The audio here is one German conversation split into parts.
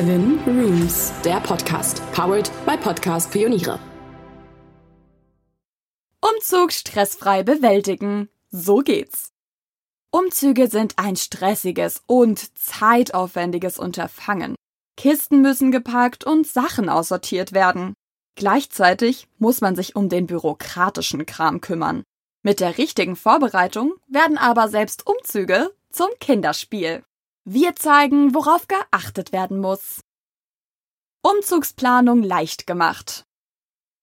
Seven Rooms, der Podcast, powered by Podcast Pioniere. Umzug stressfrei bewältigen. So geht's. Umzüge sind ein stressiges und zeitaufwendiges Unterfangen. Kisten müssen gepackt und Sachen aussortiert werden. Gleichzeitig muss man sich um den bürokratischen Kram kümmern. Mit der richtigen Vorbereitung werden aber selbst Umzüge zum Kinderspiel. Wir zeigen, worauf geachtet werden muss. Umzugsplanung leicht gemacht.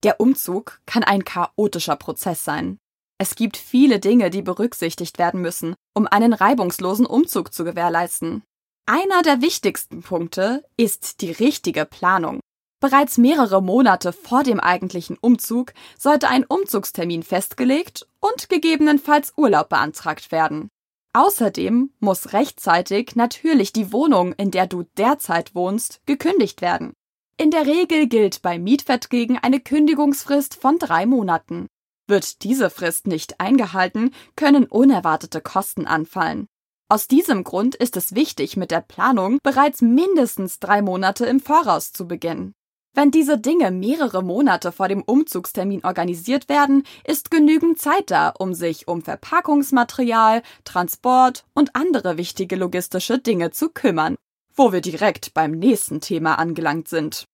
Der Umzug kann ein chaotischer Prozess sein. Es gibt viele Dinge, die berücksichtigt werden müssen, um einen reibungslosen Umzug zu gewährleisten. Einer der wichtigsten Punkte ist die richtige Planung. Bereits mehrere Monate vor dem eigentlichen Umzug sollte ein Umzugstermin festgelegt und gegebenenfalls Urlaub beantragt werden. Außerdem muss rechtzeitig natürlich die Wohnung, in der du derzeit wohnst, gekündigt werden. In der Regel gilt bei Mietverträgen eine Kündigungsfrist von drei Monaten. Wird diese Frist nicht eingehalten, können unerwartete Kosten anfallen. Aus diesem Grund ist es wichtig, mit der Planung bereits mindestens drei Monate im Voraus zu beginnen. Wenn diese Dinge mehrere Monate vor dem Umzugstermin organisiert werden, ist genügend Zeit da, um sich um Verpackungsmaterial, Transport und andere wichtige logistische Dinge zu kümmern wo wir direkt beim nächsten Thema angelangt sind.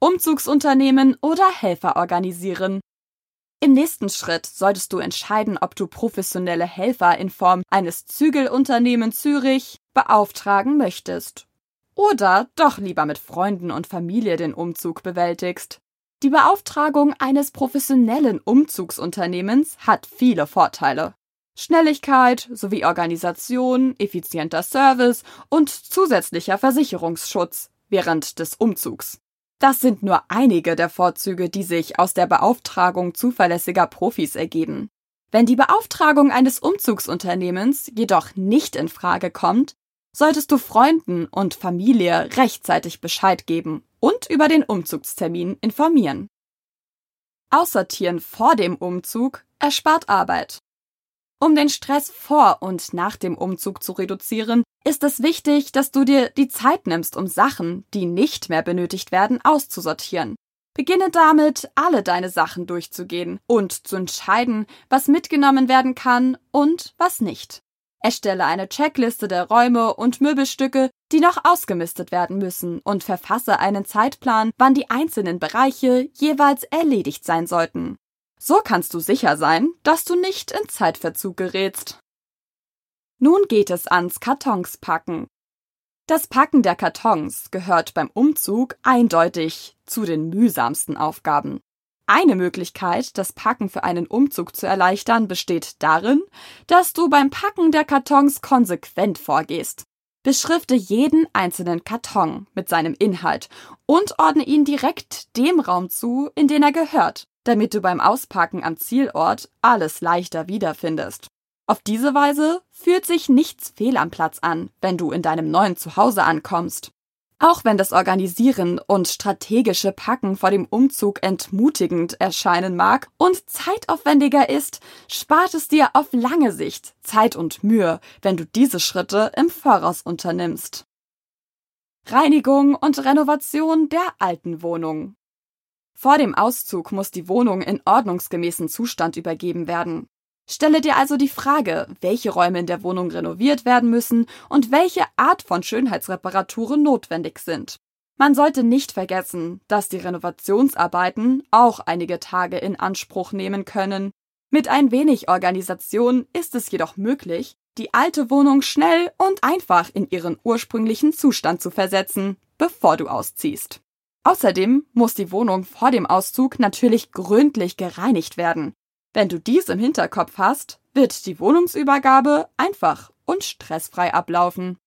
Umzugsunternehmen oder Helfer organisieren. Im nächsten Schritt solltest du entscheiden, ob du professionelle Helfer in Form eines Zügelunternehmen Zürich beauftragen möchtest. Oder doch lieber mit Freunden und Familie den Umzug bewältigst. Die Beauftragung eines professionellen Umzugsunternehmens hat viele Vorteile. Schnelligkeit sowie Organisation, effizienter Service und zusätzlicher Versicherungsschutz während des Umzugs. Das sind nur einige der Vorzüge, die sich aus der Beauftragung zuverlässiger Profis ergeben. Wenn die Beauftragung eines Umzugsunternehmens jedoch nicht in Frage kommt, solltest du Freunden und Familie rechtzeitig Bescheid geben und über den Umzugstermin informieren. Aussortieren vor dem Umzug erspart Arbeit. Um den Stress vor und nach dem Umzug zu reduzieren, ist es wichtig, dass du dir die Zeit nimmst, um Sachen, die nicht mehr benötigt werden, auszusortieren. Beginne damit, alle deine Sachen durchzugehen und zu entscheiden, was mitgenommen werden kann und was nicht. Erstelle eine Checkliste der Räume und Möbelstücke, die noch ausgemistet werden müssen und verfasse einen Zeitplan, wann die einzelnen Bereiche jeweils erledigt sein sollten. So kannst du sicher sein, dass du nicht in Zeitverzug gerätst. Nun geht es ans Kartons packen. Das Packen der Kartons gehört beim Umzug eindeutig zu den mühsamsten Aufgaben. Eine Möglichkeit, das Packen für einen Umzug zu erleichtern, besteht darin, dass du beim Packen der Kartons konsequent vorgehst. Beschrifte jeden einzelnen Karton mit seinem Inhalt und ordne ihn direkt dem Raum zu, in den er gehört damit du beim Auspacken am Zielort alles leichter wiederfindest. Auf diese Weise fühlt sich nichts fehl am Platz an, wenn du in deinem neuen Zuhause ankommst. Auch wenn das Organisieren und strategische Packen vor dem Umzug entmutigend erscheinen mag und zeitaufwendiger ist, spart es dir auf lange Sicht Zeit und Mühe, wenn du diese Schritte im Voraus unternimmst. Reinigung und Renovation der alten Wohnung. Vor dem Auszug muss die Wohnung in ordnungsgemäßen Zustand übergeben werden. Stelle dir also die Frage, welche Räume in der Wohnung renoviert werden müssen und welche Art von Schönheitsreparaturen notwendig sind. Man sollte nicht vergessen, dass die Renovationsarbeiten auch einige Tage in Anspruch nehmen können. Mit ein wenig Organisation ist es jedoch möglich, die alte Wohnung schnell und einfach in ihren ursprünglichen Zustand zu versetzen, bevor du ausziehst. Außerdem muss die Wohnung vor dem Auszug natürlich gründlich gereinigt werden. Wenn du dies im Hinterkopf hast, wird die Wohnungsübergabe einfach und stressfrei ablaufen.